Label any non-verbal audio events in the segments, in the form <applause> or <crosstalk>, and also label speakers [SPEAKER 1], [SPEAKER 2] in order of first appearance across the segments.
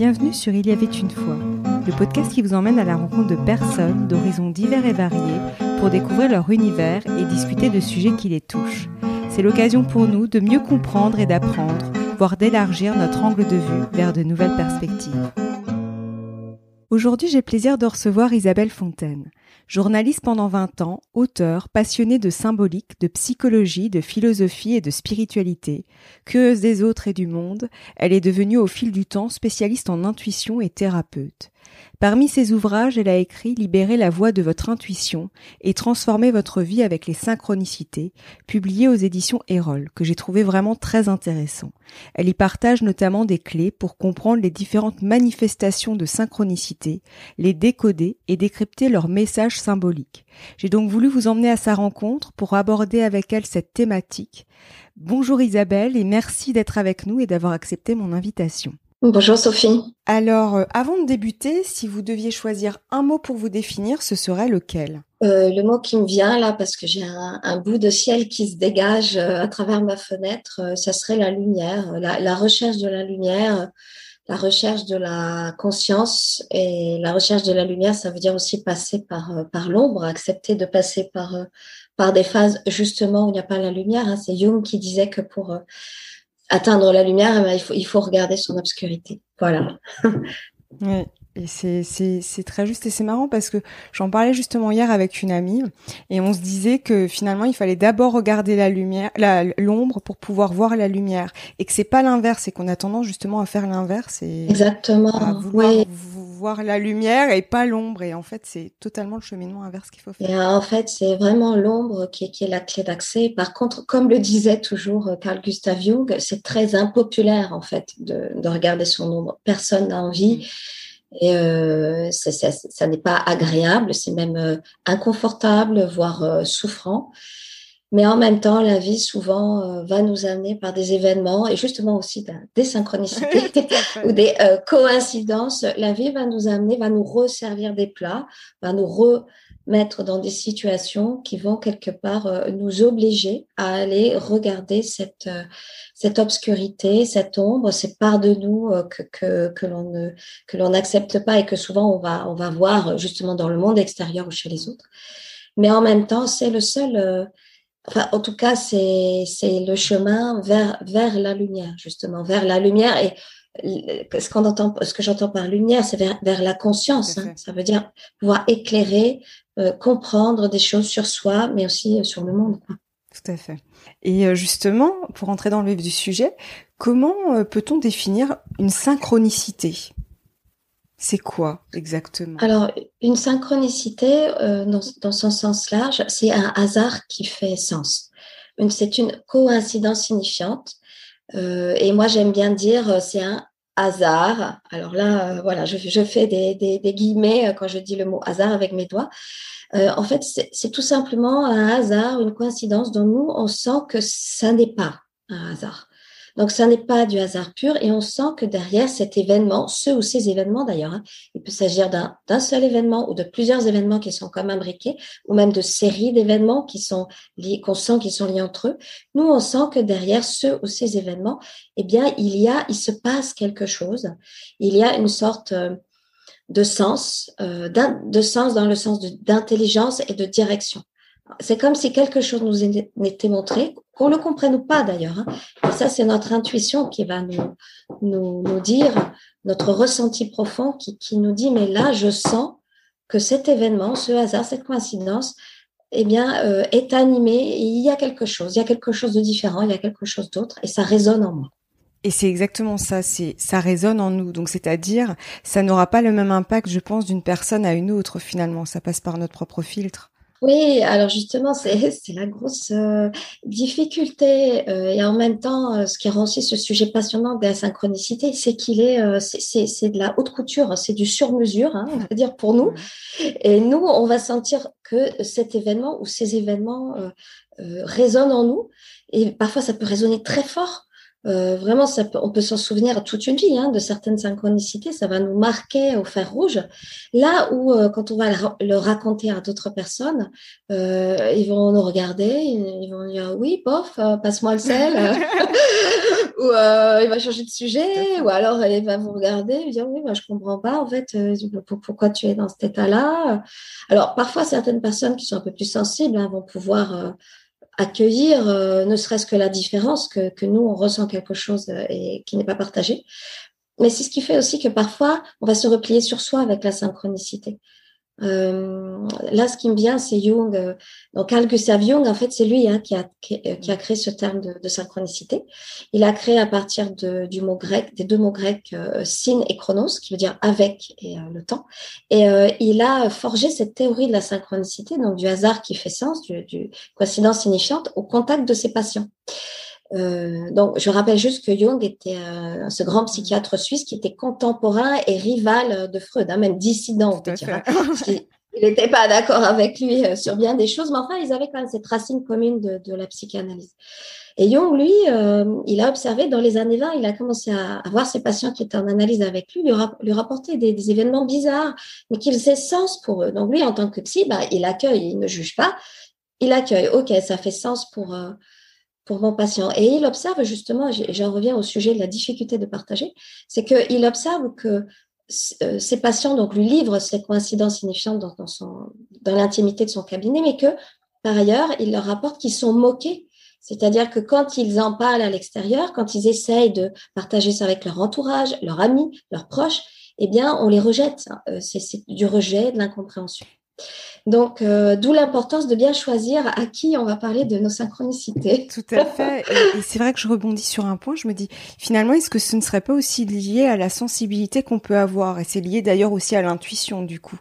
[SPEAKER 1] Bienvenue sur Il y avait une fois, le podcast qui vous emmène à la rencontre de personnes d'horizons divers et variés pour découvrir leur univers et discuter de sujets qui les touchent. C'est l'occasion pour nous de mieux comprendre et d'apprendre, voire d'élargir notre angle de vue vers de nouvelles perspectives. Aujourd'hui, j'ai plaisir de recevoir Isabelle Fontaine. Journaliste pendant 20 ans, auteur, passionnée de symbolique, de psychologie, de philosophie et de spiritualité, curieuse des autres et du monde, elle est devenue au fil du temps spécialiste en intuition et thérapeute. Parmi ses ouvrages, elle a écrit Libérer la voix de votre intuition et transformer votre vie avec les synchronicités, publié aux éditions Erol, que j'ai trouvé vraiment très intéressant. Elle y partage notamment des clés pour comprendre les différentes manifestations de synchronicité, les décoder et décrypter leurs messages symboliques. J'ai donc voulu vous emmener à sa rencontre pour aborder avec elle cette thématique. Bonjour Isabelle et merci d'être avec nous et d'avoir accepté mon invitation.
[SPEAKER 2] Bonjour Sophie.
[SPEAKER 1] Alors, euh, avant de débuter, si vous deviez choisir un mot pour vous définir, ce serait lequel?
[SPEAKER 2] Euh, Le mot qui me vient là, parce que j'ai un, bout de ciel qui se dégage euh, à travers ma fenêtre, ça serait la lumière, la, recherche de la lumière, la recherche de la conscience et la recherche de la lumière, ça veut dire aussi passer par, par l'ombre, accepter de passer par, par des phases justement où il n'y a pas la lumière. Hein. C'est Jung qui disait que pour atteindre la lumière, eh ben, il, faut, il faut regarder son obscurité. Voilà.
[SPEAKER 1] Et c'est très juste et c'est marrant parce que j'en parlais justement hier avec une amie et on se disait que finalement il fallait d'abord regarder la lumière, l'ombre pour pouvoir voir la lumière et que c'est pas l'inverse et qu'on a tendance justement à faire l'inverse et
[SPEAKER 2] exactement
[SPEAKER 1] oui voir la lumière et pas l'ombre. Et en fait, c'est totalement le cheminement inverse qu'il faut faire.
[SPEAKER 2] Et en fait, c'est vraiment l'ombre qui, qui, est la clé d'accès. Par contre, comme le disait toujours euh, Carl Gustav Jung, c'est très impopulaire en fait de, de regarder son ombre. Personne n'a envie. Mm. Et euh, ça, ça, ça n'est pas agréable, c'est même euh, inconfortable, voire euh, souffrant. Mais en même temps, la vie souvent euh, va nous amener par des événements et justement aussi des <laughs> synchronicités ou des euh, coïncidences. La vie va nous amener, va nous resservir des plats, va nous remettre dans des situations qui vont quelque part euh, nous obliger à aller regarder cette cette obscurité, cette ombre, ces parts de nous que que, que l'on ne que l'on n'accepte pas et que souvent on va on va voir justement dans le monde extérieur ou chez les autres. Mais en même temps, c'est le seul Enfin, en tout cas, c'est le chemin vers, vers la lumière, justement, vers la lumière. Et ce, qu'on entend, ce que j'entends par lumière, c'est vers, vers la conscience. Hein. Ça veut dire pouvoir éclairer, euh, comprendre des choses sur soi, mais aussi euh, sur le monde.
[SPEAKER 1] Tout à fait. Et euh, justement, pour entrer dans le vif du sujet, comment peut-on définir une synchronicité? C'est quoi exactement?
[SPEAKER 2] Alors, une synchronicité, euh, dans, dans, son sens large, c'est un hasard qui fait sens. C'est une coïncidence signifiante. Euh, et moi, j'aime bien dire, c'est un hasard. Alors là, euh, voilà, je, fais des, guillemets quand je dis le mot hasard avec mes doigts. en fait, c'est tout simplement un hasard, une coïncidence dont nous, on sent que ça n'est pas un hasard. Donc, ça n'est pas du hasard pur et on sent que derrière cet événement, ce ou ces événements d'ailleurs, hein, il peut s'agir d'un seul événement ou de plusieurs événements qui sont comme imbriqués ou même de séries d'événements qui sont liés, qu'on sent qu'ils sont liés entre eux. Nous, on sent que derrière ce ou ces événements, eh bien, il y a, il se passe quelque chose. Il y a une sorte euh, de sens, euh, de sens dans le sens d'intelligence et de direction. C'est comme si quelque chose nous était montré, qu'on le comprenne ou pas d'ailleurs. Hein. Et ça, c'est notre intuition qui va nous, nous, dire, notre ressenti profond qui, qui, nous dit, mais là, je sens que cet événement, ce hasard, cette coïncidence, eh bien, euh, est animé. Il y a quelque chose, il y a quelque chose de différent, il y a quelque chose d'autre, et ça résonne en moi.
[SPEAKER 1] Et c'est exactement ça, c'est ça résonne en nous. Donc c'est-à-dire, ça n'aura pas le même impact, je pense, d'une personne à une autre finalement. Ça passe par notre propre filtre.
[SPEAKER 2] Oui, alors justement, <laughs> c'est la grosse euh, difficulté euh, et en même temps, euh, ce qui rend aussi ce sujet passionnant de la synchronicité, c'est qu'il est, c'est de la haute couture, c'est du sur-mesure, hein, on va dire pour nous. Et nous, on va sentir que cet événement ou ces événements résonnent en nous et parfois ça peut résonner très fort Euh, vraiment, ça on peut s'en souvenir toute une vie hein, de certaines synchronicités. Ça va nous marquer au fer rouge. Là où, euh, quand on va le, raconter à d'autres personnes, euh, ils vont nous regarder, ils, vont dire oui, bof, passe-moi le sel, <laughs> ou il va changer de sujet, ou alors il va vous regarder et dire oui, moi je comprends pas en fait pourquoi tu es dans cet état-là? Alors parfois, certaines personnes qui sont un peu plus sensibles hein, vont pouvoir accueillir euh, ne serait-ce que la différence, que, que, nous, on ressent quelque chose euh, et qui n'est pas partagé. Mais c'est ce qui fait aussi que parfois, on va se replier sur soi avec la synchronicité. Euh, là, ce qui me vient, c'est Jung. Euh, donc, Carl Gustav Jung, en fait, c'est lui hein, qui, a, euh, qui, a créé ce terme de, de, synchronicité. Il a créé à partir de, du mot grec, des deux mots grecs euh, syn et chronos, qui veut dire avec et le temps. Et il a forgé cette théorie de la synchronicité, donc du hasard qui fait sens, du, du coïncidence signifiante, au contact de ses patients. Euh, donc, je rappelle juste que Jung était euh, ce grand psychiatre suisse qui était contemporain et rival de Freud, hein, même dissident, on peut dire. Hein. <laughs> il n'était pas d'accord avec lui euh, sur bien des choses, mais enfin, ils avaient quand même cette racine commune de, de la psychanalyse. Et Jung, lui, euh, il a observé dans les années 20, il a commencé à, voir ses patients qui étaient en analyse avec lui, lui, lui rapporter des, des, événements bizarres, mais qui faisaient sens pour eux. Donc lui, en tant que psy, bah, il accueille, il ne juge pas, il accueille. Ok, ça fait sens pour pour mon patient. Et il observe justement, j'en reviens au sujet de la difficulté de partager, c'est qu'il observe que euh, ces patients donc lui livrent ces coïncidences signifiantes dans l'intimité de son cabinet, mais que par ailleurs, il leur rapporte qu'ils sont moqués. C'est-à-dire que quand ils en parlent à l'extérieur, quand ils essayent de partager ça avec leur entourage, leurs amis, leurs proches, eh bien, on les rejette. Euh, c'est du rejet, de l'incompréhension. Donc, euh, d'où l'importance de bien choisir à qui on va parler de nos synchronicités. <laughs>
[SPEAKER 1] Tout à fait. Et, c'est vrai que je rebondis sur un point. Je me dis, finalement, est-ce que ce ne serait pas aussi lié à la sensibilité qu'on peut avoir? Et c'est lié d'ailleurs aussi à l'intuition, du coup.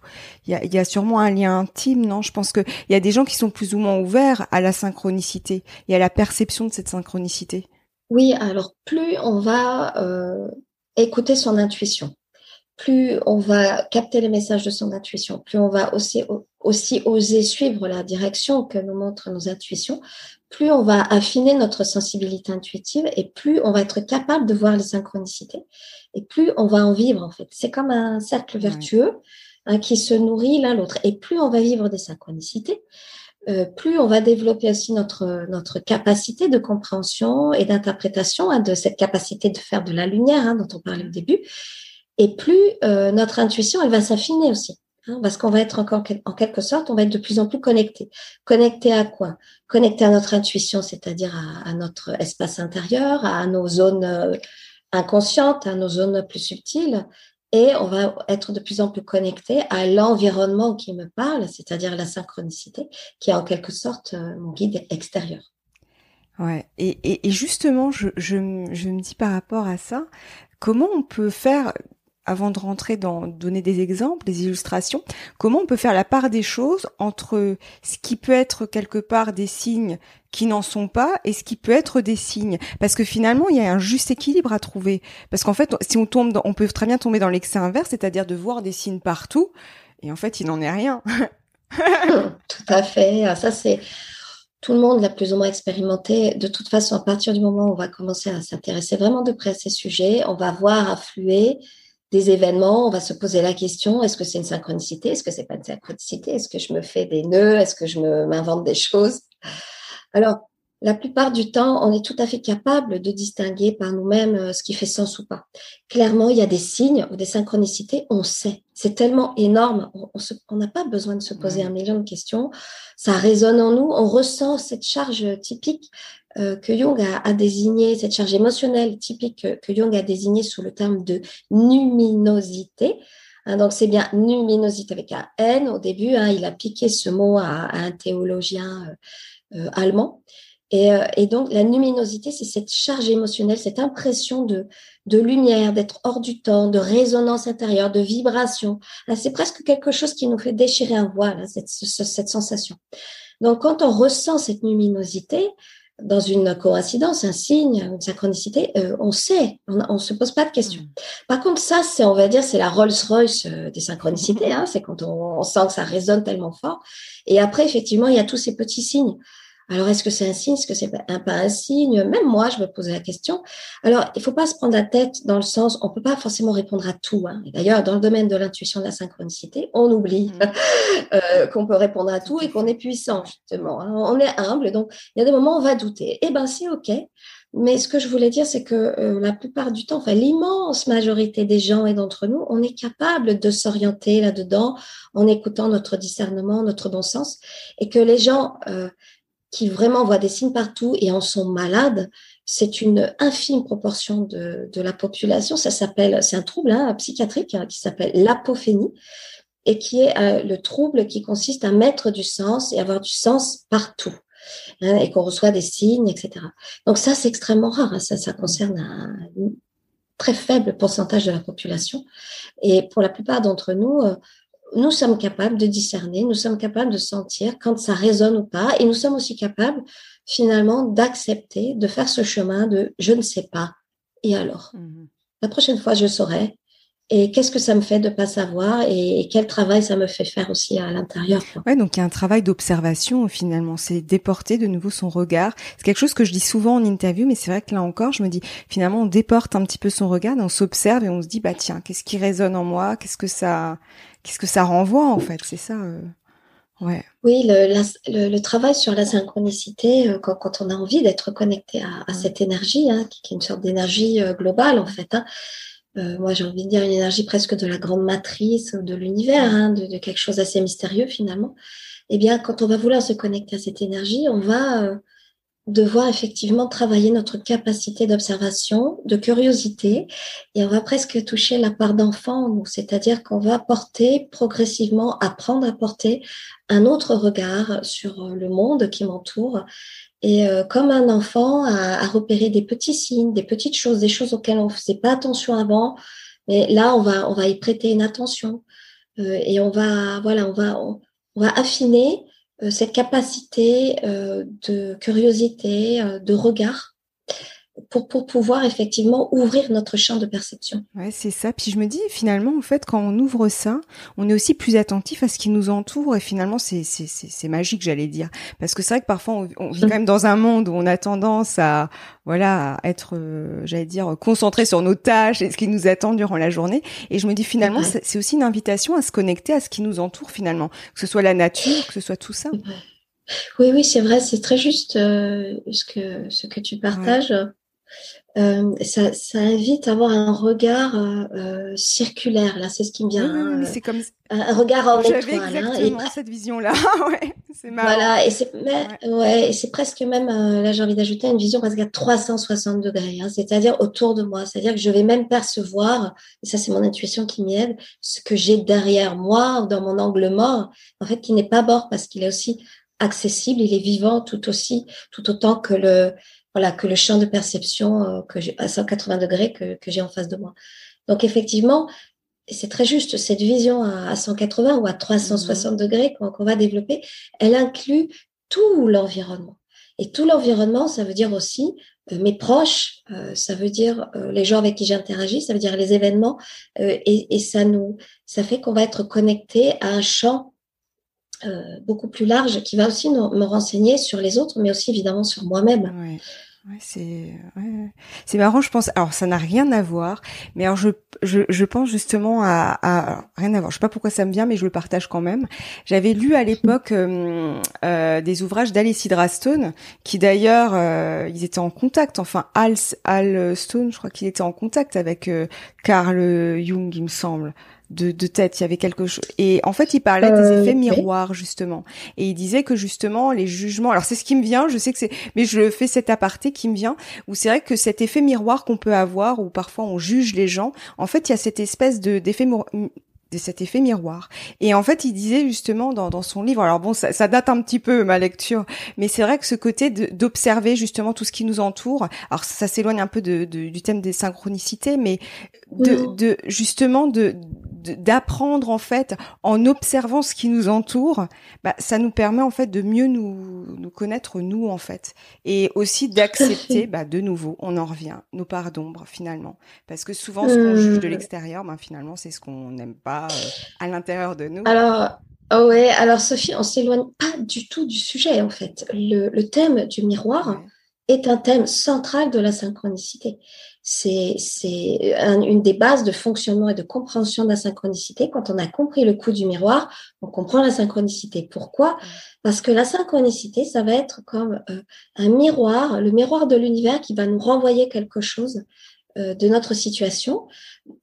[SPEAKER 1] Il y a, il y a sûrement un lien intime, non? Je pense qu'il y a des gens qui sont plus ou moins ouverts à la synchronicité et à la perception de cette synchronicité.
[SPEAKER 2] Oui, alors plus on va euh, écouter son intuition, plus on va capter les messages de son intuition, plus on va aussi, aussi oser suivre la direction que nous montrent nos intuitions, plus on va affiner notre sensibilité intuitive et plus on va être capable de voir les synchronicités et plus on va en vivre en fait. C'est comme un cercle vertueux hein, qui se nourrit l'un l'autre et plus on va vivre des synchronicités, euh, plus on va développer aussi notre, notre capacité de compréhension et d'interprétation, hein, de cette capacité de faire de la lumière hein, dont on parlait au début, et plus euh, notre intuition, elle va s'affiner aussi. Hein, parce qu'on va être encore, en quelque sorte, on va être de plus en plus connecté. Connecté à quoi? Connecté à notre intuition, c'est-à-dire à, notre espace intérieur, à nos zones euh, inconscientes, à nos zones plus subtiles. Et on va être de plus en plus connecté à l'environnement qui me parle, c'est-à-dire la synchronicité, qui est en quelque sorte euh, mon guide extérieur.
[SPEAKER 1] Ouais. Et, justement, je me dis par rapport à ça, comment on peut faire avant de rentrer dans donner des exemples, des illustrations, comment on peut faire la part des choses entre ce qui peut être quelque part des signes qui n'en sont pas et ce qui peut être des signes? Parce que finalement il y a un juste équilibre à trouver parce qu'en fait si on tombe on peut très bien tomber dans l'excès inverse c'est-à-dire de voir des signes partout et en fait il n'en est rien. <laughs>
[SPEAKER 2] Tout à fait, ah, ça c'est tout le monde l'a plus ou moins expérimenté. De toute façon, à partir du moment où on va commencer à s'intéresser vraiment de près à ces sujets, on va voir affluer des événements, on va se poser la question est-ce que c'est une synchronicité Est-ce que c'est pas une synchronicité Est-ce que je me fais des nœuds Est-ce que je m'invente des choses? Alors, la plupart du temps, on est tout à fait capable de distinguer par nous-mêmes euh, ce qui fait sens ou pas. Clairement, il y a des signes ou des synchronicités, on sait. C'est tellement énorme, on n'a pas besoin de se poser un million de questions. Ça résonne en nous, on ressent cette charge typique euh, que Jung a, désigné, cette charge émotionnelle typique que, Jung a désignée sous le terme de numinosité. Hein, donc c'est bien numinosité avec un N au début. Hein, il a piqué ce mot à, un théologien euh, euh, allemand. Et, et, donc la numinosité, c'est cette charge émotionnelle, cette impression de, de lumière, d'être hors du temps, de résonance intérieure, de vibration. C'est presque quelque chose qui nous fait déchirer un voile, cette, cette sensation. Donc quand on ressent cette luminosité, dans une coïncidence, un signe, une synchronicité, euh, on sait, on ne se pose pas de questions. Mm. Par contre, ça, c'est, on va dire, c'est la Rolls-Royce euh, des synchronicités, hein, c'est quand on, sent que ça résonne tellement fort. Et après, effectivement, il y a tous ces petits signes. Alors, est-ce que c'est un signe? Est-ce que c'est pas un signe? Même moi, je me posais la question. Alors, il faut pas se prendre la tête dans le sens, on peut pas forcément répondre à tout. Hein. D'ailleurs, dans le domaine de l'intuition de la synchronicité, on oublie mmh. <laughs> euh, qu'on peut répondre à tout et qu'on est puissant, justement. Hein. On est humble, donc il y a des moments où on va douter. Eh ben, c'est OK. Mais ce que je voulais dire, c'est que euh, la plupart du temps, enfin l'immense majorité des gens et d'entre nous, on est capable de s'orienter là-dedans en écoutant notre discernement, notre bon sens, et que les gens euh, qui vraiment voient des signes partout et en sont malades, c'est une infime proportion de, la population. Ça s'appelle, c'est un trouble hein, psychiatrique hein, qui s'appelle l'apophénie et qui est euh, le trouble qui consiste à mettre du sens et avoir du sens partout. Hein, et qu'on reçoit des signes, etc. Donc ça, c'est extrêmement rare. Ça, ça concerne un très faible pourcentage de la population. Et pour la plupart d'entre nous, euh, nous sommes capables de discerner, nous sommes capables de sentir quand ça résonne ou pas, et nous sommes aussi capables finalement d'accepter, de faire ce chemin de je ne sais pas. Et alors, mmh la prochaine fois, je saurai et qu'est-ce que ça me fait de pas savoir et, quel travail ça me fait faire aussi à l'intérieur.
[SPEAKER 1] Ouais, donc il y a un travail d'observation finalement, c'est déporter de nouveau son regard. C'est quelque chose que je dis souvent en interview, mais c'est vrai que là encore, je me dis finalement on déporte un petit peu son regard, on s'observe et on se dit bah tiens, qu'est-ce qui résonne en moi, qu'est-ce que ça, qu'est-ce que ça renvoie en fait, c'est ça. Euh... Ouais.
[SPEAKER 2] Oui, le, le, le, travail sur la synchronicité, euh, quand, quand on a envie d'être connecté à, à cette énergie, hein, qui, qui, est une sorte d'énergie euh, globale en fait. Hein, euh, moi j'ai envie de dire une énergie presque de la grande matrice de l'univers, hein, de, quelque chose d'assez mystérieux finalement, eh bien quand on va vouloir se connecter à cette énergie, on va euh, devoir effectivement travailler notre capacité d'observation, de curiosité, et on va presque toucher la part d'enfant, c'est-à-dire qu'on va porter progressivement, apprendre à porter un autre regard sur le monde qui m'entoure et euh, comme un enfant à, repérer des petits signes, des petites choses, des choses auxquelles on ne faisait pas attention avant, mais là on va on va y prêter une attention. Euh, et on va voilà on va on, va affiner euh, cette capacité de curiosité, de regard pour, pour pouvoir effectivement ouvrir notre champ de perception.
[SPEAKER 1] Ouais, c'est ça. Puis je me dis finalement, en fait, quand on ouvre ça, on est aussi plus attentif à ce qui nous entoure et finalement, c'est c'est c'est magique, j'allais dire, parce que c'est vrai que parfois on, on, vit quand même dans un monde où on a tendance à voilà à être, euh, j'allais dire, concentré sur nos tâches et ce qui nous attend durant la journée. Et je me dis finalement, c'est aussi une invitation à se connecter à ce qui nous entoure finalement, que ce soit la nature, que ce soit tout ça.
[SPEAKER 2] Oui, oui, c'est vrai, c'est très juste euh, ce que ce que tu partages. Euh, ça, ça, invite à avoir un regard euh, euh circulaire. Là, c'est ce qui me vient.
[SPEAKER 1] Hein, c'est comme
[SPEAKER 2] un regard en.
[SPEAKER 1] J'avais hein, exactement et... cette vision-là. <laughs> ouais, c'est marrant.
[SPEAKER 2] Voilà, et c'est ouais. c'est presque même euh, là j'ai envie d'ajouter une vision presque à 360 degrés. Hein, c'est-à-dire autour de moi. C'est-à-dire que je vais même percevoir, et ça c'est mon intuition qui m'y aide, ce que j'ai derrière moi dans mon angle mort, en fait, qui n'est pas mort parce qu'il est aussi accessible, il est vivant tout aussi, tout autant que le voilà, que le champ de perception euh, que j'ai à 180 degrés que, que j'ai en face de moi. Donc effectivement, c'est très juste, cette vision à, 180 ou à 360 mmh degrés qu'on va développer, elle inclut tout l'environnement. Et tout l'environnement, ça veut dire aussi euh, mes proches, euh, ça veut dire les gens avec qui j'interagis, ça veut dire les événements, et, et, ça nous, ça fait qu'on va être connecté à un champ beaucoup plus large qui va aussi me renseigner sur les autres, mais aussi évidemment sur moi-même.
[SPEAKER 1] Ouais, c'est ouais. c'est marrant, je pense. Alors ça n'a rien à voir, mais alors je je, je pense justement à, à, rien à voir. Je sais pas pourquoi ça me vient, mais je le partage quand même. J'avais lu à l'époque euh, euh, des ouvrages d'Alice Stone, qui d'ailleurs euh, ils étaient en contact. Enfin, Al Al Stone, je crois qu'il était en contact avec euh, Carl Jung, il me semble de, de, tête, il y avait quelque chose. Et en fait, il parlait des euh, effets miroirs justement, et il disait que justement les jugements. Alors c'est ce qui me vient. Je sais que c'est, mais je fais cet aparté qui me vient où c'est vrai que cet effet miroir qu'on peut avoir, où parfois on juge les gens, en fait, il y a cette espèce de d'effet de cet effet miroir. Et en fait, il disait justement dans, dans son livre, alors bon, ça, ça, date un petit peu ma lecture, mais c'est vrai que ce côté d'observer justement tout ce qui nous entoure, alors ça s'éloigne un peu de, de, du thème des synchronicités, mais de, de justement de d'apprendre en fait en observant ce qui nous entoure, bah, ça nous permet en fait de mieux nous, nous connaître nous en fait, et aussi d'accepter, bah, de nouveau, on en revient, nos parts d'ombre finalement, parce que souvent ce qu'on juge de mmh. l'extérieur, bah, finalement c'est ce qu'on n'aime pas euh, à l'intérieur de nous.
[SPEAKER 2] Alors Oh ouais, alors Sophie, on s'éloigne pas du tout du sujet en fait. Le, thème du miroir est un thème central de la synchronicité. C'est une des bases de fonctionnement et de compréhension de la synchronicité. Quand on a compris le coup du miroir, on comprend la synchronicité. Pourquoi? Parce que la synchronicité, ça va être comme euh, un miroir, le miroir de l'univers qui va nous renvoyer quelque chose euh, de notre situation.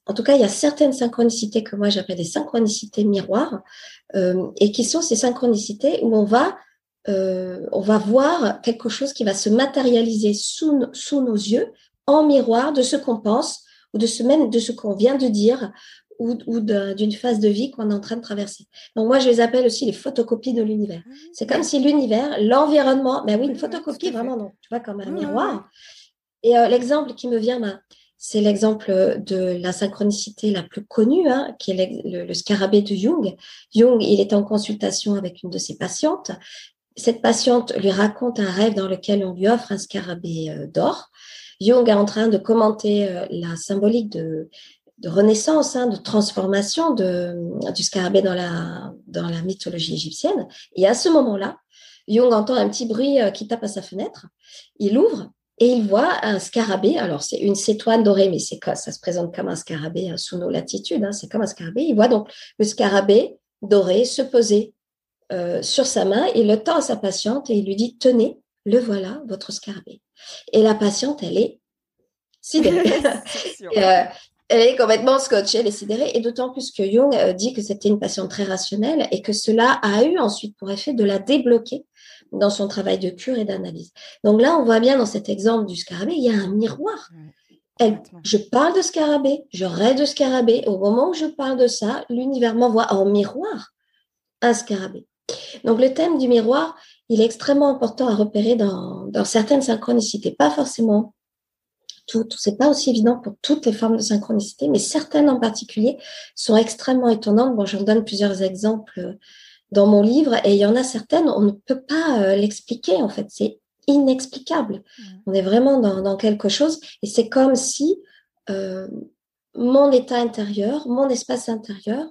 [SPEAKER 2] En tout cas, il y a certaines synchronicités que moi j'appelle des synchronicités miroirs, euh, et qui sont ces synchronicités où on va euh, on va voir quelque chose qui va se matérialiser sous, sous nos yeux en miroir de ce qu'on pense ou de ce même de ce qu'on vient de dire ou, ou d'une phase de vie qu'on est en train de traverser. Donc moi je les appelle aussi les photocopies de l'univers. Ah C'est comme si l'univers, l'environnement, mais oui, une photocopie vraiment non, tu vois comme un miroir. Et euh, l'exemple qui me vient, ben, c'est l'exemple de la synchronicité la plus connue, hein, qui est le, scarabée de Jung. Jung, il est en consultation avec une de ses patientes. Cette patiente lui raconte un rêve dans lequel on lui offre un scarabée euh, d'or. Jung est en train de commenter euh, la symbolique de, renaissance, hein, de transformation de, du scarabée dans la, dans la mythologie égyptienne. Et à ce moment-là, Jung entend un petit bruit qui tape à sa fenêtre. Il ouvre et il voit un scarabée. Alors, c'est une cétoine dorée, mais c'est ça se présente comme un scarabée hein, sous nos latitudes. Hein, c'est comme un scarabée. Il voit donc le scarabée doré se poser euh, sur sa main. Il le tend à sa patiente et il lui dit Tenez, le voilà, votre scarabée. Et la patiente, elle est sidérée. <laughs> <laughs> Euh, elle est complètement scotchée, elle est sidérée. Et d'autant plus que Jung euh, dit que c'était une patiente très rationnelle et que cela a eu ensuite pour effet de la débloquer dans son travail de cure et d'analyse. Donc là, on voit bien dans cet exemple du scarabée, il y a un miroir. Elle, je parle de scarabée, je rêve de scarabée. Au moment où je parle de ça, l'univers m'envoie en miroir un scarabée. Donc le thème du miroir, il est extrêmement important à repérer dans, dans certaines synchronicités, pas forcément tout, c'est pas aussi évident pour toutes les formes de synchronicité, mais certaines en particulier sont extrêmement étonnantes. Bon, j'en donne plusieurs exemples dans mon livre et il y en a certaines, on ne peut pas euh, l'expliquer en fait, c'est inexplicable. Mmh. On est vraiment dans, quelque chose et c'est comme si euh, mon état intérieur, mon espace intérieur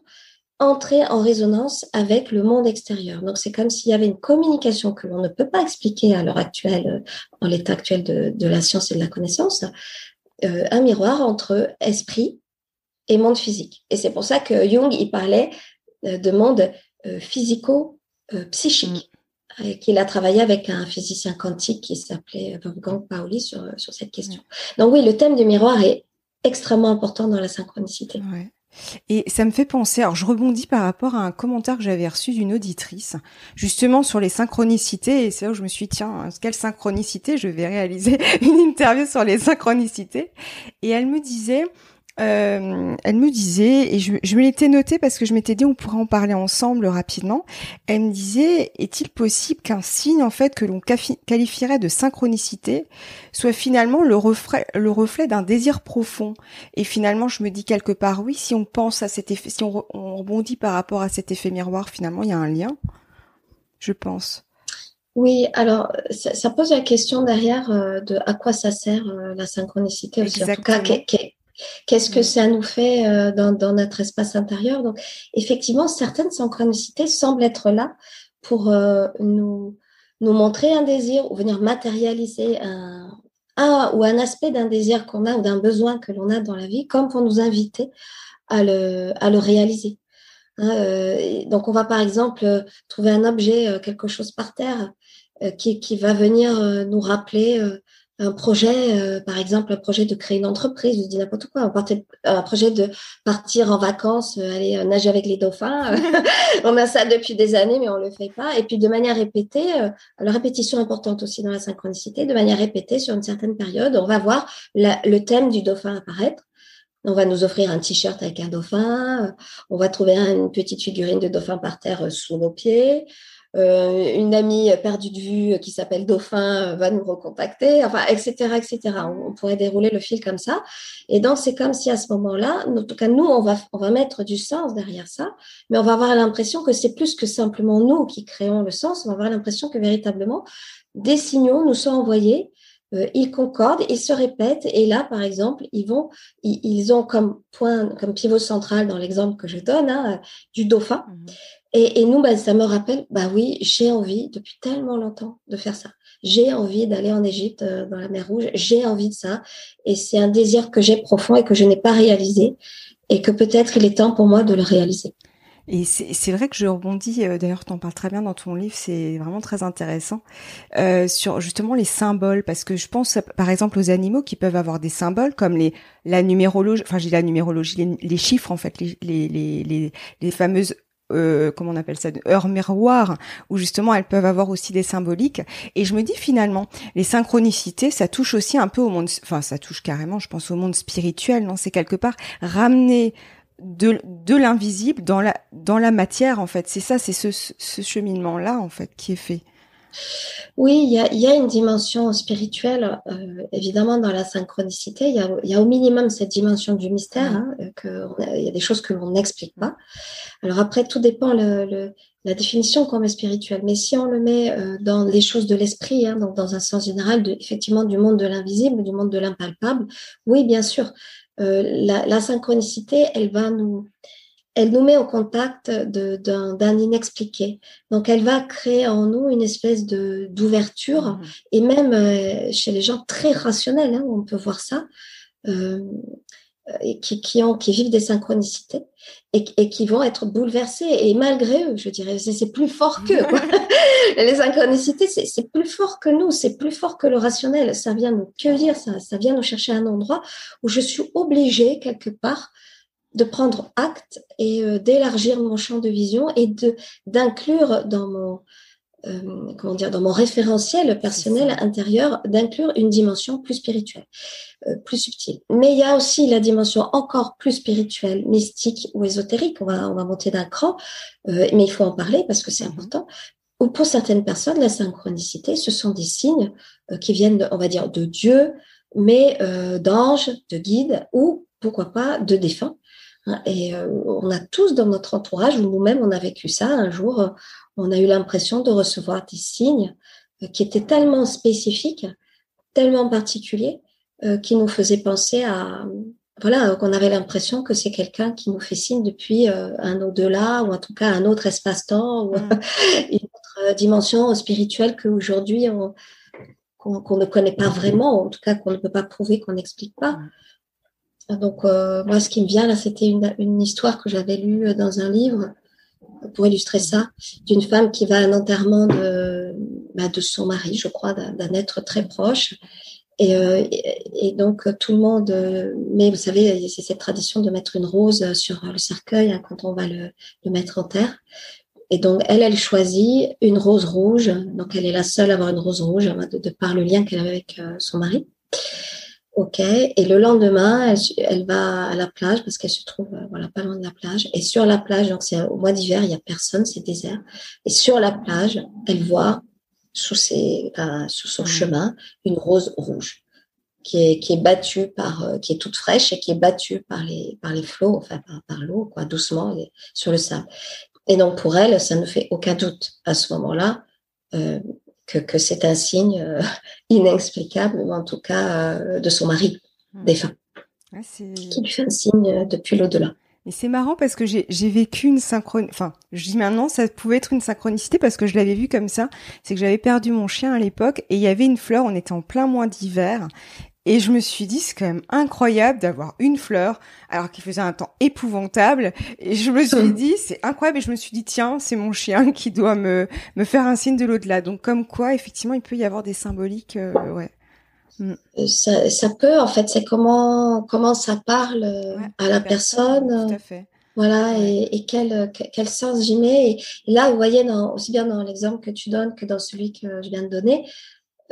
[SPEAKER 2] entrait en résonance avec le monde extérieur. Donc c'est comme s'il y avait une communication que l'on ne peut pas expliquer à l'heure actuelle, euh, en l'état actuel de, la science et de la connaissance, un miroir entre esprit et monde physique. Et c'est pour ça que Jung, il parlait de monde euh, physico-psychique. Euh, et qu'il a travaillé avec un physicien quantique qui s'appelait Wolfgang Pauli sur, sur cette question. Donc oui, le thème du miroir est extrêmement important dans la synchronicité.
[SPEAKER 1] Et ça me fait penser, alors je rebondis par rapport à un commentaire que j'avais reçu d'une auditrice, justement sur les synchronicités, et c'est là où je me suis dit, tiens, quelle synchronicité, je vais réaliser <laughs> une interview sur les synchronicités. Et elle me disait, euh, elle me disait, et je, je me l'étais noté parce que je m'étais dit on pourrait en parler ensemble rapidement. Elle me disait, est-il possible qu'un signe en fait que l'on qualifierait de synchronicité soit finalement le reflet, le reflet d'un désir profond? Et finalement, je me dis quelque part, oui, si on pense à cet effet, si on, rebondit par rapport à cet effet miroir, finalement, il y a un lien, je pense.
[SPEAKER 2] Oui, alors ça, pose la question derrière euh, de à quoi ça sert euh, la synchronicité aussi. En tout cas, Qu'est-ce que mm. ça nous fait euh, dans, dans, notre espace intérieur? Donc, effectivement, certaines synchronicités semblent être là pour euh, nous, nous montrer un désir ou venir matérialiser un, un ou un aspect d'un désir qu'on a ou d'un besoin que l'on a dans la vie, comme pour nous inviter à le, à le réaliser. Hein, euh, donc, on va par exemple trouver un objet, quelque chose par terre, qui, qui va venir nous rappeler un projet, euh, par exemple, un projet de créer une entreprise, je dis n'importe quoi, un, projet de partir en vacances, euh, aller euh, nager avec les dauphins. <laughs> on a ça depuis des années, mais on le fait pas. Et puis de manière répétée, la répétition importante aussi dans la synchronicité, de manière répétée sur une certaine période, on va voir le thème du dauphin apparaître. On va nous offrir un t-shirt avec un dauphin. On va trouver une petite figurine de dauphin par terre sous nos pieds. Euh, une amie perdue de vue qui s'appelle Dauphin va nous recontacter, enfin, etc., etc. On, pourrait dérouler le fil comme ça. Et donc, c'est comme si à ce moment-là, en tout cas, nous, on va, on va mettre du sens derrière ça, mais on va avoir l'impression que c'est plus que simplement nous qui créons le sens. On va avoir l'impression que véritablement, des signaux nous sont envoyés euh, ils concordent, ils se répètent. Et là, par exemple, ils vont, ils, ont comme point, comme pivot central dans l'exemple que je donne, hein, du dauphin. Mmh et, et, nous, bah, ça me rappelle, bah oui, j'ai envie depuis tellement longtemps de faire ça. J'ai envie d'aller en Égypte, euh, dans la mer Rouge. J'ai envie de ça. Et c'est un désir que j'ai profond et que je n'ai pas réalisé. Et que peut-être il est temps pour moi de le réaliser.
[SPEAKER 1] Et c'est vrai que je rebondis, euh, d'ailleurs tu en parles très bien dans ton livre, c'est vraiment très intéressant, euh, sur justement les symboles, parce que je pense par exemple aux animaux qui peuvent avoir des symboles comme les la numérologie, enfin j'ai la numérologie, les, chiffres en fait, les, les, les, les fameuses euh, comment on appelle ça, heures miroirs, où justement elles peuvent avoir aussi des symboliques. Et je me dis finalement, les synchronicités, ça touche aussi un peu au monde, enfin ça touche carrément, je pense au monde spirituel, non? C'est quelque part ramener de, de l'invisible dans la dans la matière en fait. C'est ça, c'est ce, ce cheminement là en fait qui est fait.
[SPEAKER 2] Oui, il y a, y a, une dimension spirituelle, euh, évidemment, dans la synchronicité. Il y a, y a, au minimum cette dimension du mystère, hein, que il y a des choses que l'on n'explique pas. Alors après, tout dépend le, le, la définition qu'on met spirituelle. Mais si on le met euh, dans les choses de l'esprit, hein, donc dans un sens général, de, effectivement, du monde de l'invisible, du monde de l'impalpable, oui, bien sûr, euh, la, la, synchronicité, elle va nous elle nous met au contact d'un inexpliqué. Donc, elle va créer en nous une espèce de d'ouverture, mmh. et même euh, chez les gens très rationnels, hein, on peut voir ça, euh, qui, qui, ont, qui vivent des synchronicités et, et, qui vont être bouleversés. Et malgré eux, je dirais, c'est plus fort qu'eux. <laughs> les synchronicités, c'est plus fort que nous, c'est plus fort que le rationnel. Ça vient nous cueillir, ça, ça vient nous chercher à un endroit où je suis obligée, quelque part, de prendre acte et euh, d'élargir mon champ de vision et de d'inclure dans mon euh, comment dire dans mon référentiel personnel intérieur d'inclure une dimension plus spirituelle, euh, plus subtile. Mais il y a aussi la dimension encore plus spirituelle, mystique ou ésotérique. On va on va monter d'un cran, mais il faut en parler parce que c'est mm-hmm. important. Ou pour certaines personnes, la synchronicité, ce sont des signes qui viennent, on va dire, de Dieu, mais d'anges, de guides ou pourquoi pas de défunts et euh, on a tous dans notre entourage, ou nous-mêmes, on a vécu ça. Un jour, euh, on a eu l'impression de recevoir des signes euh, qui étaient tellement spécifiques, tellement particuliers, qui nous faisaient penser à, voilà, qu'on avait l'impression que c'est quelqu'un qui nous fait signe depuis un au-delà, ou en tout cas un autre espace-temps, ou mmh. <laughs> une autre dimension spirituelle qu'aujourd'hui on, qu'on ne connaît pas vraiment, en tout cas qu'on ne peut pas prouver, qu'on n'explique pas. Mmh. Donc, euh, moi, ce qui me vient là, c'était une, une, histoire que j'avais lue dans un livre pour illustrer ça, d'une femme qui va à un enterrement de, bah, de son mari, je crois, d'un être très proche. Et, euh, et, donc, tout le monde, mais vous savez, c'est cette tradition de mettre une rose sur le cercueil hein, quand on va le, le, mettre en terre. Et donc, elle, elle choisit une rose rouge. Donc, elle est la seule à avoir une rose rouge hein, de, de par le lien qu'elle avait avec euh, son mari. Ok. Et le lendemain, elle, va à la plage parce qu'elle se trouve euh, voilà pas loin de la plage. Et sur la plage, donc c'est au mois d'hiver, il y a personne, c'est désert. Et sur la plage, elle voit sous ses sous son chemin une rose rouge qui est qui est battue par euh, qui est toute fraîche et qui est battue par les par les flots, enfin par, par l'eau quoi, doucement sur le sable. Et donc pour elle, ça ne fait aucun doute à ce moment-là. Euh, que, que c'est un signe euh, <laughs> inexplicable, ou en tout cas euh, de son mari hmm. défunt, qui lui fait un signe euh, depuis l'au-delà.
[SPEAKER 1] Et c'est marrant parce que j'ai vécu une synchronicité. Enfin, je dis maintenant, ça pouvait être une synchronicité parce que je l'avais vu comme ça. C'est que j'avais perdu mon chien à l'époque et il y avait une fleur. On était en plein mois d'hiver et je me suis dit, c'est quand même incroyable d'avoir une fleur, alors qu'il faisait un temps épouvantable. Et je me suis <laughs> dit, c'est incroyable. Et je me suis dit, tiens, c'est mon chien qui doit me, me faire un signe de l'au-delà. Donc, comme quoi, effectivement, il peut y avoir des symboliques, euh, ouais.
[SPEAKER 2] Hum. Euh, ça, ça, peut, en fait, c'est comment, comment ça parle euh, à la personne. Tout à fait. Voilà, et, et, quel, quel sens j'y mets. Et là, vous voyez, dans, aussi bien dans l'exemple que tu donnes que dans celui que je viens de donner,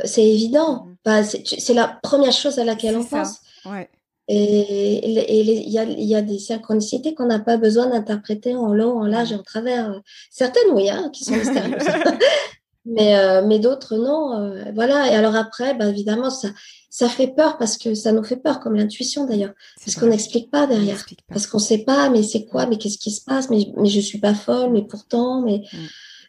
[SPEAKER 2] c'est évident. Bah, c'est la première chose à laquelle on pense. Et il y, a, y, a, des synchronicités qu'on n'a pas besoin d'interpréter en long, en large et en travers. Certaines, oui, hein, qui sont <laughs> mystérieuses. <laughs> mais euh, mais d'autres, non. Euh, voilà. Et alors après, bah, évidemment, ça, ça fait peur parce que ça nous fait peur, comme l'intuition d'ailleurs. Parce qu'on n'explique pas derrière. Parce qu'on ne sait pas, mais c'est quoi, mais qu'est-ce qui se passe, mais, mais je suis pas folle, mais pourtant, mais. Mm.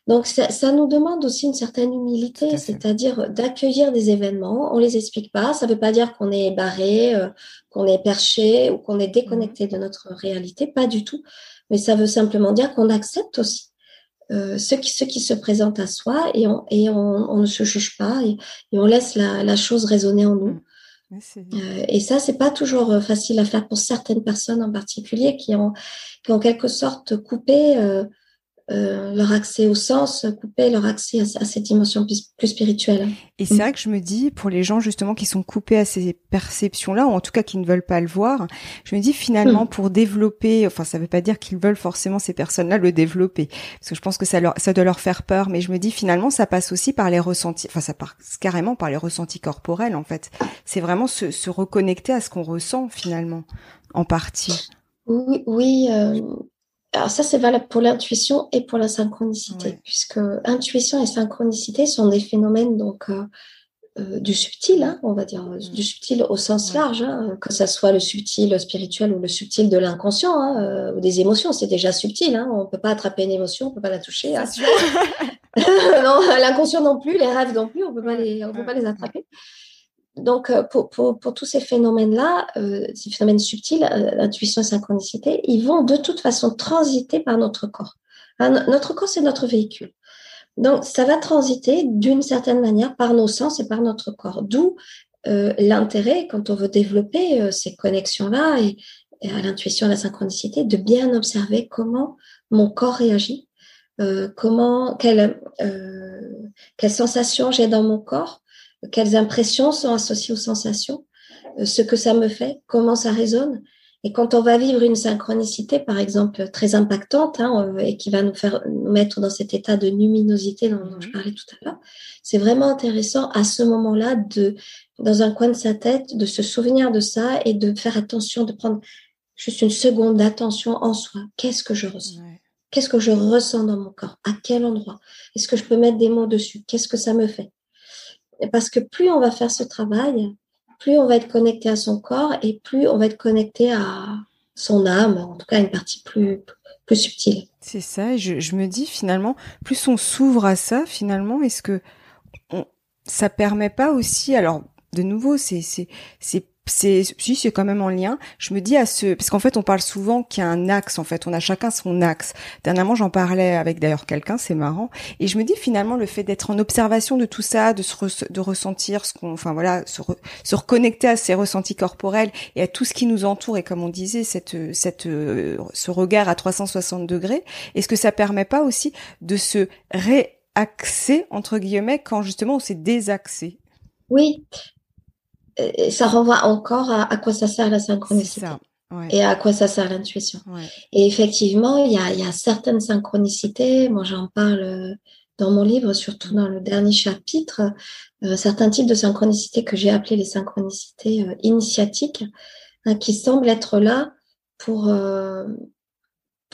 [SPEAKER 2] Donc, ça, ça, nous demande aussi une certaine humilité, c'est-à-dire d'accueillir des événements. On les explique pas. Ça veut pas dire qu'on est barré, euh, qu'on est perché ou qu'on est déconnecté de notre réalité. Pas du tout. Mais ça veut simplement dire qu'on accepte aussi euh, ce, qui, ce qui se présente à soi et on, et on, on ne se juge pas et, et on laisse la, la, chose résonner en nous. Mmh. Euh, et ça, c'est pas toujours euh, facile à faire pour certaines personnes en particulier qui ont, qui ont en quelque sorte coupé euh, euh, leur accès au sens, couper leur accès à, cette dimension plus, spirituelle.
[SPEAKER 1] Et c'est vrai que je me dis, pour les gens justement qui sont coupés à ces perceptions-là, ou en tout cas qui ne veulent pas le voir, je me dis finalement hmm. pour développer, enfin ça veut pas dire qu'ils veulent forcément ces personnes-là le développer, parce que je pense que ça, leur, ça doit leur faire peur, mais je me dis finalement ça passe aussi par les ressentis, enfin ça passe carrément par les ressentis corporels en fait. C'est vraiment se, se reconnecter à ce qu'on ressent finalement, en partie.
[SPEAKER 2] Oui, oui euh, alors ça, c'est valable pour l'intuition et pour la synchronicité, puisque intuition et synchronicité sont des phénomènes donc euh, euh, du subtil, hein, on va dire, mm. du subtil au sens large, hein, que ce soit le subtil spirituel ou le subtil de l'inconscient hein, euh, ou des émotions, c'est déjà subtil. On peut pas attraper une émotion, on peut pas la toucher. <laughs> Non, l'inconscient non plus, les rêves non plus, on peut pas les, on peut pas les attraper donc, euh, pour, pour, tous ces phénomènes-là, euh, ces phénomènes subtils, euh, intuition et synchronicité, ils vont de toute façon transiter par notre corps. notre corps, c'est notre véhicule. Donc, ça va transiter d'une certaine manière par nos sens et par notre corps. D'où euh, l'intérêt, quand on veut développer euh, ces connexions-là et, et, à l'intuition, à la synchronicité, de bien observer comment mon corps réagit, comment, quelle, quelle sensation j'ai dans mon corps, quelles impressions sont associées aux sensations, euh, ce que ça me fait, comment ça résonne. Et quand on va vivre une synchronicité, par exemple, très impactante, hein, euh, et qui va nous faire nous mettre dans cet état de luminosité dont, je mhm. parlais tout à l'heure, c'est vraiment intéressant à ce moment-là de, dans un coin de sa tête, de se souvenir de ça et de faire attention, de prendre juste une seconde d'attention en soi. Qu'est-ce que je ressens? Qu'est-ce que je ressens dans mon corps? À quel endroit? Est-ce que je peux mettre des mots dessus? Qu'est-ce que ça me fait? Parce que plus on va faire ce travail, plus on va être connecté à son corps et plus on va être connecté à son âme, en tout cas une partie plus, plus subtile.
[SPEAKER 1] C'est ça, et je, me dis finalement, plus on s'ouvre à ça, finalement, est-ce que on, ça permet pas aussi, alors de nouveau, c'est c'est si c'est quand même en lien. Je me dis à ce parce qu'en fait on parle souvent qu'il y a un axe en fait, on a chacun son axe. Dernièrement, j'en parlais avec d'ailleurs quelqu'un, c'est marrant. Et je me dis finalement le fait d'être en observation de tout ça, de se de ressentir ce qu'on enfin voilà, se, se reconnecter à ses ressentis corporels et à tout ce qui nous entoure. Et comme on disait cette cette ce regard à 360 degrés, est-ce que ça permet pas aussi de se réaxer entre guillemets quand justement on s'est désaxé?
[SPEAKER 2] Oui, ça renvoie encore à, à, quoi ça sert la synchronicité. Et à quoi ça sert l'intuition. Et effectivement, il y a, y a, certaines synchronicités, moi j'en parle euh, dans mon livre, surtout dans le dernier chapitre, euh, certains types de synchronicités que j'ai appelées les synchronicités euh, initiatiques, hein, qui semblent être là pour, euh,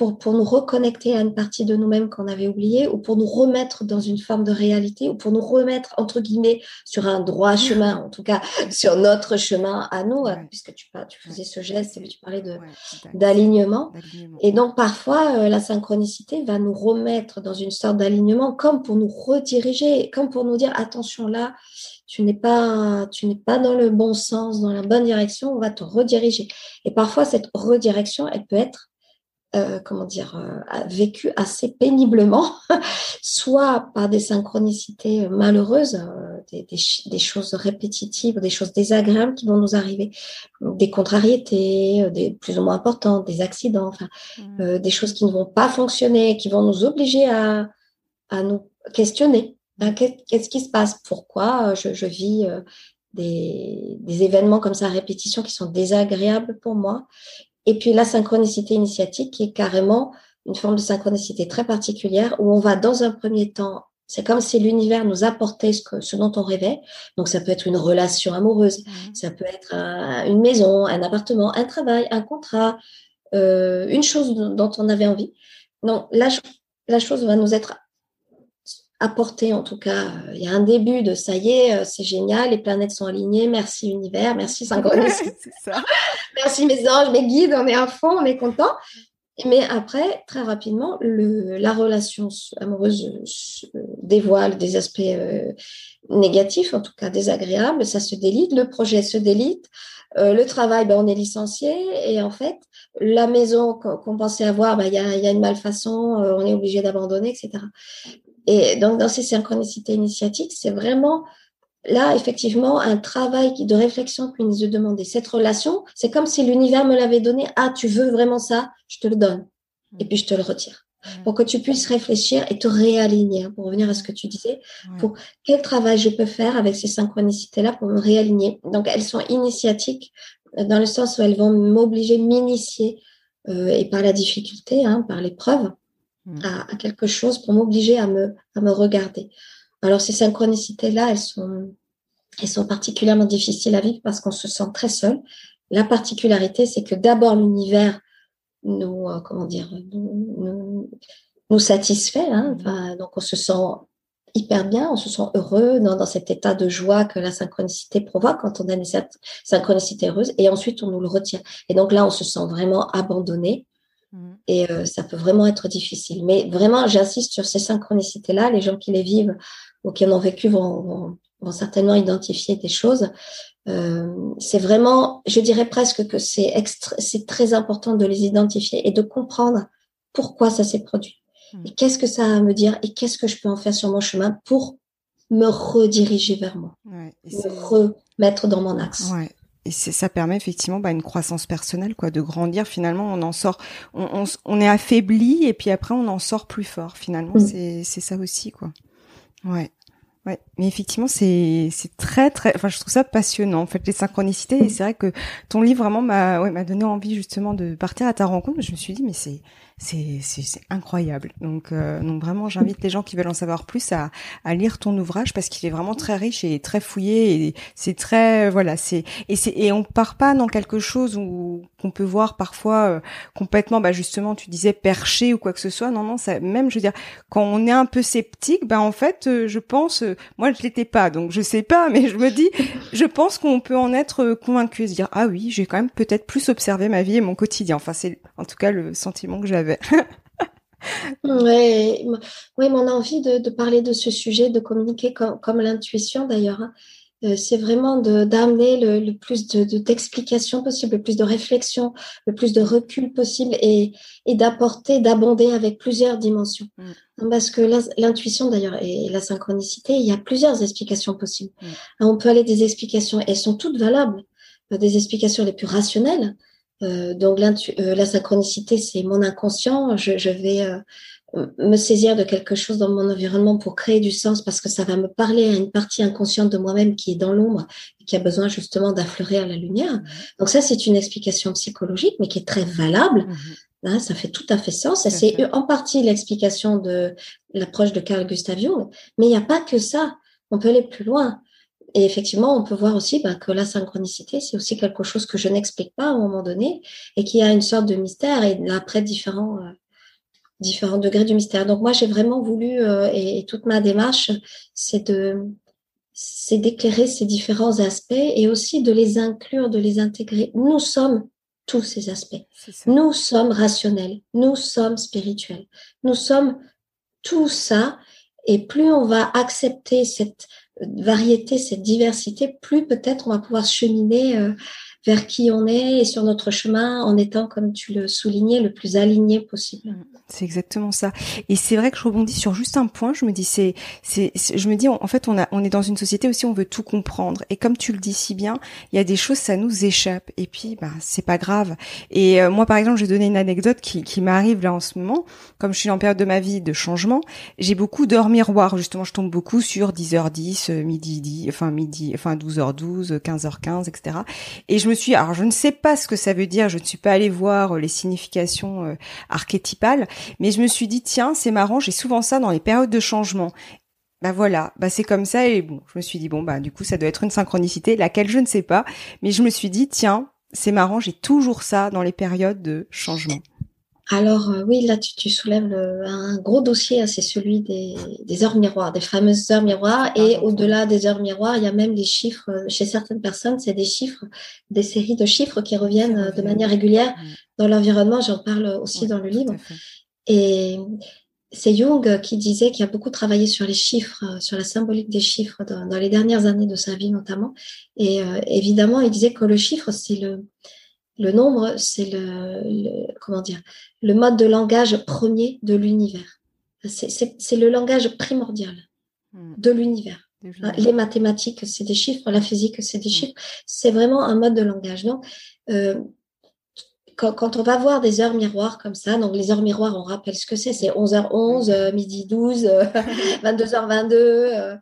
[SPEAKER 2] pour, pour nous reconnecter à une partie de nous-mêmes qu'on avait oubliée ou pour nous remettre dans une forme de réalité ou pour nous remettre, entre guillemets, sur un droit chemin, en tout cas sur notre chemin à nous, puisque tu, tu faisais ce geste et tu parlais d'alignement. Et donc parfois, euh, la synchronicité va nous remettre dans une sorte d'alignement comme pour nous rediriger, comme pour nous dire, attention là, tu n'es pas, tu n'es pas dans le bon sens, dans la bonne direction, on va te rediriger. Et parfois, cette redirection, elle peut être euh, comment dire, euh, vécu assez péniblement, <laughs> soit par des synchronicités malheureuses, euh, des, des, des, choses répétitives, des choses désagréables qui vont nous arriver, des contrariétés, euh, des plus ou moins importantes, des accidents, enfin, mmh. des choses qui ne vont pas fonctionner, qui vont nous obliger à, à nous questionner. Hein, qu'est-ce qui se passe? Pourquoi je, je vis des, des, événements comme ça à répétition qui sont désagréables pour moi? Et puis la synchronicité initiatique qui est carrément une forme de synchronicité très particulière où on va dans un premier temps, c'est comme si l'univers nous apportait ce, que, ce dont on rêvait. Donc ça peut être une relation amoureuse, mmh. ça peut être une maison, un appartement, un travail, un contrat, euh, une chose dont on avait envie. Non, la, la chose va nous être apporter en tout cas. Euh, il y a un début de ça y est, euh, c'est génial, les planètes sont alignées, merci univers, merci synchronicité. <laughs> <laughs> merci mes anges, mes guides, on est à fond, on est content. Mais après, très rapidement, le, la relation amoureuse dévoile des aspects euh, négatifs, en tout cas désagréables, ça se délite, le projet se délite, euh, le travail, ben, on est licencié, et en fait, la maison qu'on pensait avoir, ben, il y, a, y, a, une malfaçon, euh, on est obligé d'abandonner, etc. Et donc, dans ces synchronicités initiatiques, c'est vraiment là, effectivement, un travail de réflexion qui nous est demandé. Cette relation, c'est comme si l'univers me l'avait donné. Ah, tu veux vraiment ça, je te le donne. Et puis je te le retire. Pour que tu puisses réfléchir et te réaligner, hein, pour revenir à ce que tu disais, pour quel travail je peux faire avec ces synchronicités-là pour me réaligner? Donc, elles sont initiatiques euh, dans le sens où elles vont m'obliger, m'initier, euh, et par la difficulté, hein, par l'épreuve, à, à, quelque chose pour m'obliger à me, à me regarder. Alors ces synchronicités-là, elles sont, elles sont particulièrement difficiles à vivre parce qu'on se sent très seul. La particularité, c'est que d'abord l'univers nous, euh, comment dire, nous, nous, satisfait. Hein. Enfin, donc on se sent hyper bien, on se sent heureux dans, dans, cet état de joie que la synchronicité provoque quand on a une synchronicité heureuse, et ensuite on nous le retient. Et donc là, on se sent vraiment abandonné. Et euh, ça peut vraiment être difficile. Mais vraiment, j'insiste sur ces synchronicités-là, les gens qui les vivent ou qui en ont vécu vont, vont, certainement identifier des choses. Euh, c'est vraiment, je dirais presque que c'est c'est très important de les identifier et de comprendre pourquoi ça s'est produit. Hmm. Et qu'est-ce que ça a à me dire et qu'est-ce que je peux en faire sur mon chemin pour me rediriger vers moi, ouais, me remettre dans mon axe.
[SPEAKER 1] Ouais. Et ça permet effectivement bah, une croissance personnelle, quoi, de grandir. Finalement, on en sort, on, on, on est affaibli et puis après on en sort plus fort. Finalement, hmm. c'est ça aussi, quoi. Ouais. Ouais, mais effectivement, c'est c'est très très. Enfin, je trouve ça passionnant. En fait, les synchronicités. Et c'est vrai que ton livre vraiment m'a ouais, m'a donné envie justement de partir à ta rencontre. Je me suis dit, mais c'est c'est c'est incroyable. Donc euh, donc vraiment j'invite les gens qui veulent en savoir plus à à lire ton ouvrage parce qu'il est vraiment très riche et très fouillé et c'est très voilà c'est et c'est et on part pas dans quelque chose où qu'on peut voir parfois euh, complètement bah justement tu disais perché ou quoi que ce soit non non ça même je veux dire quand on est un peu sceptique bah en fait euh, je pense moi je l'étais pas donc je sais pas mais je me dis je pense qu'on peut en être convaincu se dire ah oui j'ai quand même peut-être plus observé ma vie et mon quotidien. Enfin c'est en tout cas le sentiment que j'avais. <laughs>
[SPEAKER 2] Oui, mon envie de, parler de ce sujet, de communiquer comme, l'intuition d'ailleurs, hein, c'est vraiment d'amener le, plus d'explications de, possible, le plus de réflexion, le plus de recul possible et, d'apporter, d'abonder avec plusieurs dimensions. Mm. Hein, parce que l'intuition d'ailleurs et la synchronicité, il y a plusieurs explications possibles. Mm. On peut aller des explications, elles sont toutes valables, euh, des explications les plus rationnelles, euh, donc euh, la synchronicité, c'est mon inconscient. Je, je vais euh, me saisir de quelque chose dans mon environnement pour créer du sens parce que ça va me parler à une partie inconsciente de moi-même qui est dans l'ombre et qui a besoin justement d'affleurer à la lumière. Mmh. Donc ça, c'est une explication psychologique, mais qui est très valable. Mmh. Hein, ça fait tout à fait sens. C'est en partie l'explication de l'approche de Carl Gustav Jung, mais il n'y a pas que ça. On peut aller plus loin. Et effectivement, on peut voir aussi bah, que la synchronicité, c'est aussi quelque chose que je n'explique pas à un moment donné et qui a une sorte de mystère et après différents, euh, différents degrés du mystère. Donc moi, j'ai vraiment voulu, euh, et, toute ma démarche, c'est de c'est d'éclairer ces différents aspects et aussi de les inclure, de les intégrer. Nous sommes tous ces aspects. Nous sommes rationnels, nous sommes spirituels, nous sommes tout ça. Et plus on va accepter cette variété, cette diversité, plus peut-être on va pouvoir cheminer euh, vers qui on est et sur notre chemin en étant, comme tu le soulignais, le plus aligné possible. Mm.
[SPEAKER 1] C'est exactement ça. Et c'est vrai que je rebondis sur juste un point. Je me dis, c'est, c'est, je me dis, en fait, on a, on est dans une société aussi, on veut tout comprendre. Et comme tu le dis si bien, il y a des choses, ça nous échappe. Et puis, bah, c'est pas grave. Et euh, moi, par exemple, je vais donner une anecdote qui, qui m'arrive là en ce moment. Comme je suis en période de ma vie de changement, j'ai beaucoup d'heures miroirs. Justement, je tombe beaucoup sur 10h10, euh, midi 10, enfin midi, enfin 12h12, 15h15, etc. Et je alors je ne sais pas ce que ça veut dire, je ne suis pas allée voir les significations euh, archétypales, mais je me suis dit tiens, c'est marrant, j'ai souvent ça dans les périodes de changement. Bah voilà, bah c'est comme ça et bon, je me suis dit bon bah du coup ça doit être une synchronicité, laquelle je ne sais pas, mais je me suis dit tiens, c'est marrant, j'ai toujours ça dans les périodes de changement.
[SPEAKER 2] Alors euh, oui, là tu, soulèves un gros dossier, hein, c'est celui des, heures miroirs, des fameuses heures miroirs. Et au-delà des heures miroirs, il y a même les chiffres. Chez certaines personnes, c'est des chiffres, des séries de chiffres qui reviennent euh, de manière régulière dans l'environnement. J'en parle aussi dans le livre. Et c'est Jung qui disait qu'il a beaucoup travaillé sur les chiffres, euh, sur la symbolique des chiffres dans, les dernières années de sa vie notamment. Et évidemment, il disait que le chiffre, c'est le, le nombre, c'est le, comment dire, le mode de langage premier de l'univers. C'est le langage primordial hmm. de l'univers. Les mathématiques, c'est des chiffres, la physique, c'est des hmm. chiffres. C'est vraiment un mode de langage. Donc, euh, quand, on va voir des heures miroirs comme ça, donc les heures miroirs, on rappelle ce que c'est, c'est 11h11, euh, midi 12, 22h22,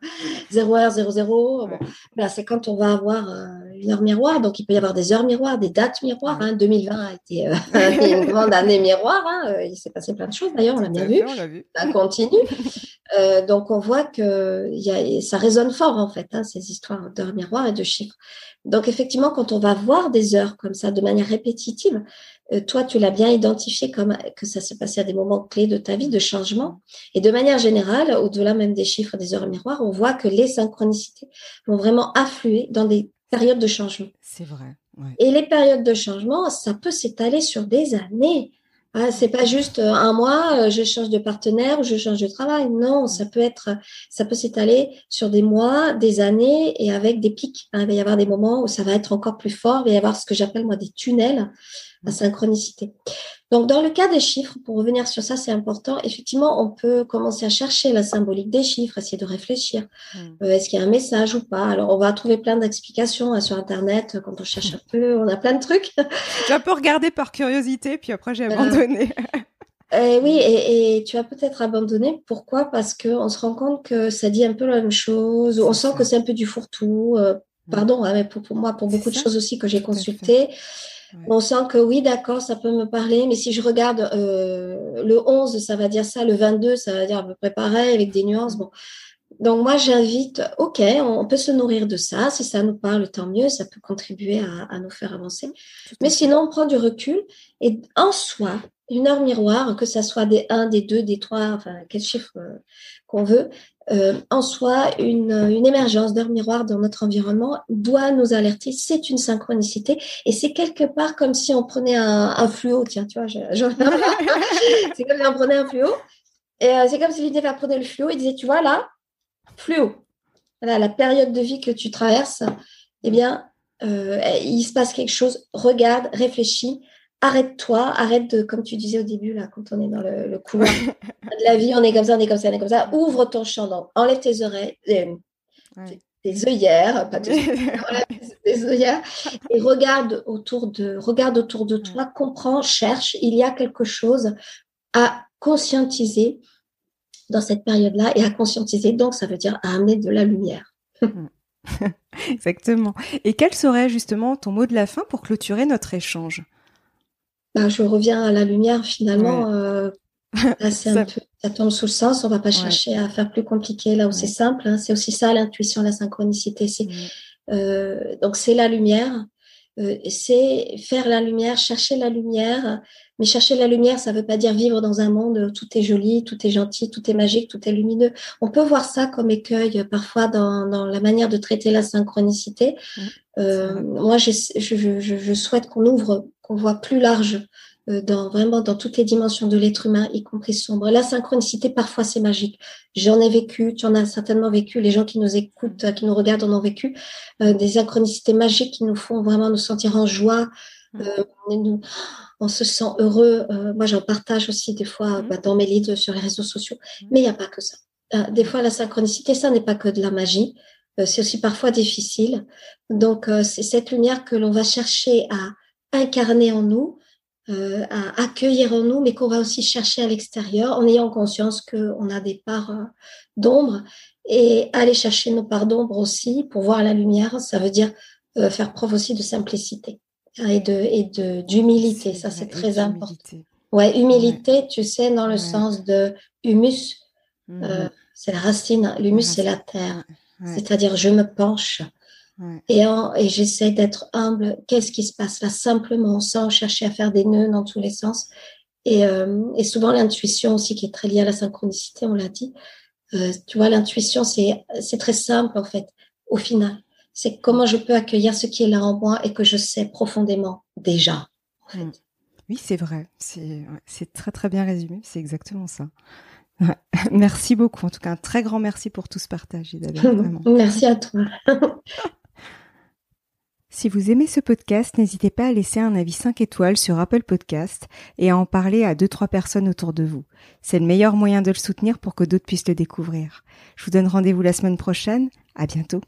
[SPEAKER 2] 0h00. Bon, c'est quand on va avoir euh, une heure miroir, donc il peut y avoir des heures miroirs, des dates miroirs. Hein. 2020 a été euh, <laughs> une grande année miroir, hein. il s'est passé plein de choses d'ailleurs, on l'a bien vu. Ça continue. Donc on voit que y a, ça résonne fort en fait, hein, ces histoires d'heures miroirs et de chiffres. Donc effectivement, quand on va voir des heures comme ça de manière répétitive, euh, toi, tu l'as bien identifié comme que ça s'est passé à des moments clés de ta vie, de changement. Et de manière générale, au-delà même des chiffres des heures miroirs, on voit que les synchronicités vont vraiment affluer dans des périodes de changement.
[SPEAKER 1] C'est vrai.
[SPEAKER 2] Et les périodes de changement, ça peut s'étaler sur des années. Ah, c'est pas juste euh, un mois, euh, je change de partenaire ou je change de travail. Non, ça peut être, ça peut s'étaler sur des mois, des années et avec des pics. Hein. Il va y avoir des moments où ça va être encore plus fort. Il va y avoir ce que j'appelle moi des tunnels à synchronicité. Donc, dans le cas des chiffres, pour revenir sur ça, c'est important. Effectivement, on peut commencer à chercher la symbolique des chiffres, essayer de réfléchir. Hmm. Euh, est-ce qu'il y a un message ou pas? Alors, on va trouver plein d'explications hein, sur Internet euh, quand on cherche un <laughs> peu. On a plein de trucs.
[SPEAKER 1] J'ai un peu regardé par curiosité, puis après j'ai abandonné. <laughs>
[SPEAKER 2] Euh, oui, et, tu as peut-être abandonné. Pourquoi? Parce qu'on se rend compte que ça dit un peu la même chose. On sent que c'est un peu du fourre-tout. Hmm. pardon, hein, mais pour, moi, pour beaucoup de choses aussi que j'ai consultées. On sent que oui, d'accord, ça peut me parler, mais si je regarde euh, le 11, ça va dire ça, le 22, ça va dire à peu près pareil, avec des nuances. Bon. Donc moi, j'invite, ok, on peut se nourrir de ça, si ça nous parle, tant mieux, ça peut contribuer à, nous faire avancer. Mais sinon, on prend du recul et en soi, une heure miroir, que ça soit des 1, des 2, des 3, enfin, quel chiffre euh, qu'on veut, euh, en soi, une, émergence d'heure miroir dans notre environnement doit nous alerter. C'est une synchronicité et c'est quelque part comme si on prenait un, fluo. Tiens, tu vois, <laughs> c'est comme si on prenait un fluo. Euh, c'est comme si l'univers prenait le fluo et disait, tu vois là, fluo. Voilà, la période de vie que tu traverses, eh bien, euh, il se passe quelque chose. Regarde, réfléchis, arrête-toi, arrête de, comme tu disais au début, là, quand on est dans le, le couloir <laughs> de la vie, on est comme ça, on est comme ça, on est comme ça. Ouvre ton champ, enlève tes oreilles, euh, tes, œillères, pas tes, <laughs> tes œillères, et regarde autour de, regarde autour de toi, comprends, cherche. Il y a quelque chose à conscientiser dans cette période-là et à conscientiser, donc ça veut dire à amener de la lumière. <laughs>
[SPEAKER 1] Exactement. Et quel serait justement ton mot de la fin pour clôturer notre échange?
[SPEAKER 2] Bah, je reviens à la lumière finalement. Euh, <laughs> ça... tombe sous le sens. On va pas chercher à faire plus compliqué là où c'est simple. Hein. C'est aussi ça l'intuition, la synchronicité. C'est euh, donc c'est la lumière. Euh, c'est faire la lumière, chercher la lumière. Mais chercher la lumière, ça veut pas dire vivre dans un monde où tout est joli, tout est gentil, tout est magique, tout est lumineux. On peut voir ça comme écueil parfois dans, dans la manière de traiter la synchronicité. Euh, moi, je, je, je souhaite qu'on ouvre qu'on voit plus large euh, dans vraiment dans toutes les dimensions de l'être humain, y compris sombre. La synchronicité, parfois, c'est magique. J'en ai vécu, tu en as certainement vécu. Les gens qui nous écoutent, qui nous regardent, en ont vécu euh, des synchronicités magiques qui nous font vraiment nous sentir en joie. Mmh. Euh, on se sent heureux. moi, j'en partage aussi des fois mmh. bah, dans mes livres sur les réseaux sociaux. Mmh. Mais il n'y a pas que ça. des fois, la synchronicité, ça n'est pas que de la magie. c'est aussi parfois difficile. Donc, c'est cette lumière que l'on va chercher à incarner en nous, euh, à accueillir en nous, mais qu'on va aussi chercher à l'extérieur en ayant conscience qu'on a des parts euh, d'ombre et aller chercher nos parts d'ombre aussi pour voir la lumière. Ça veut dire euh, faire preuve aussi de simplicité et de et de d'humilité. Ça c'est très important. Ouais, humilité, tu sais, dans le sens de humus. Mmh. c'est la racine. L'humus c'est la terre. C'est-à-dire je me penche et, et j'essaie d'être humble. Qu'est-ce qui se passe là? Simplement, sans chercher à faire des nœuds dans tous les sens Et, et souvent l'intuition aussi qui est très liée à la synchronicité, on l'a dit. tu vois, l'intuition, c'est très simple en fait, au final. C'est comment je peux accueillir ce qui est là en moi et que je sais profondément déjà.
[SPEAKER 1] Mm. Oui, c'est vrai. C'est très très bien résumé. C'est exactement ça. <laughs> Merci beaucoup. En tout cas, un très grand merci pour tout ce partage, <laughs>
[SPEAKER 2] Merci à toi. <laughs>
[SPEAKER 1] si vous aimez ce podcast, n'hésitez pas à laisser un avis 5 étoiles sur Apple Podcast et à en parler à 2-3 personnes autour de vous. C'est le meilleur moyen de le soutenir pour que d'autres puissent le découvrir. Je vous donne rendez-vous la semaine prochaine. À bientôt.